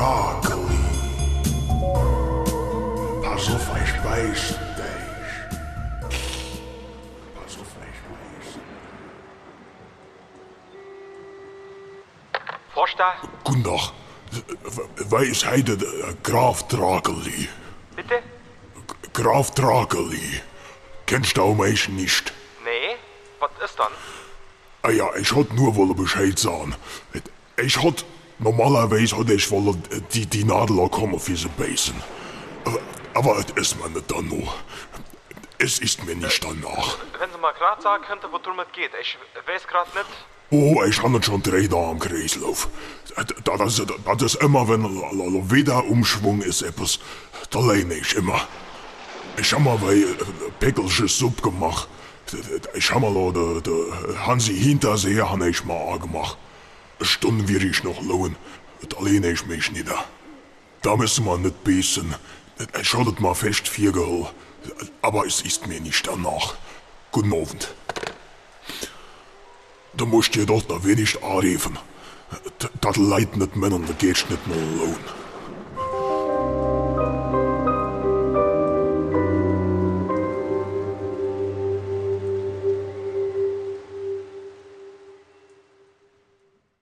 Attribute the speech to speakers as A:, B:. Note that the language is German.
A: Drakeli. Pass auf, ich beiß dich. Pass auf, ich beiß.
B: Forster,
A: Guten Tag. Wer ist heute der Graf Drakeli?
B: bitte?
A: Graf Drakeli. Kennst du mich nicht?
B: Nee, was ist dann?
A: Ah ja, ich hot nur wolle Bescheid sagen. Ich hot normalerweise hot ich wolle die, die Nadel kommen für sie beißen. Aber, es ist mir nicht dann noch. Es ist mir nicht danach.
B: Wenn Sie mal grad sagen könnte, worum es geht. Ich weiß grad nicht.
A: Oh, ich habe schon drei Tage am Kreislauf. Das, das, das ist immer, wenn ein Wiederumschwung ist, etwas, da lehne ich immer. Ich habe mal bei Pickelsche Suppe gemacht. Ich habe mal de, de Hansi Hintersee habe ich mal angemacht. Eine Stunde will ich noch lohnen. Da lehne ich mich nieder. Da müssen wir nicht beißen. Das mal fest vier geholt. Aber es ist mir nicht danach. Guten Abend. Du musst dir doch da wenig anrufen. Das Leid nicht Männer, da geht's nicht mehr lohnen.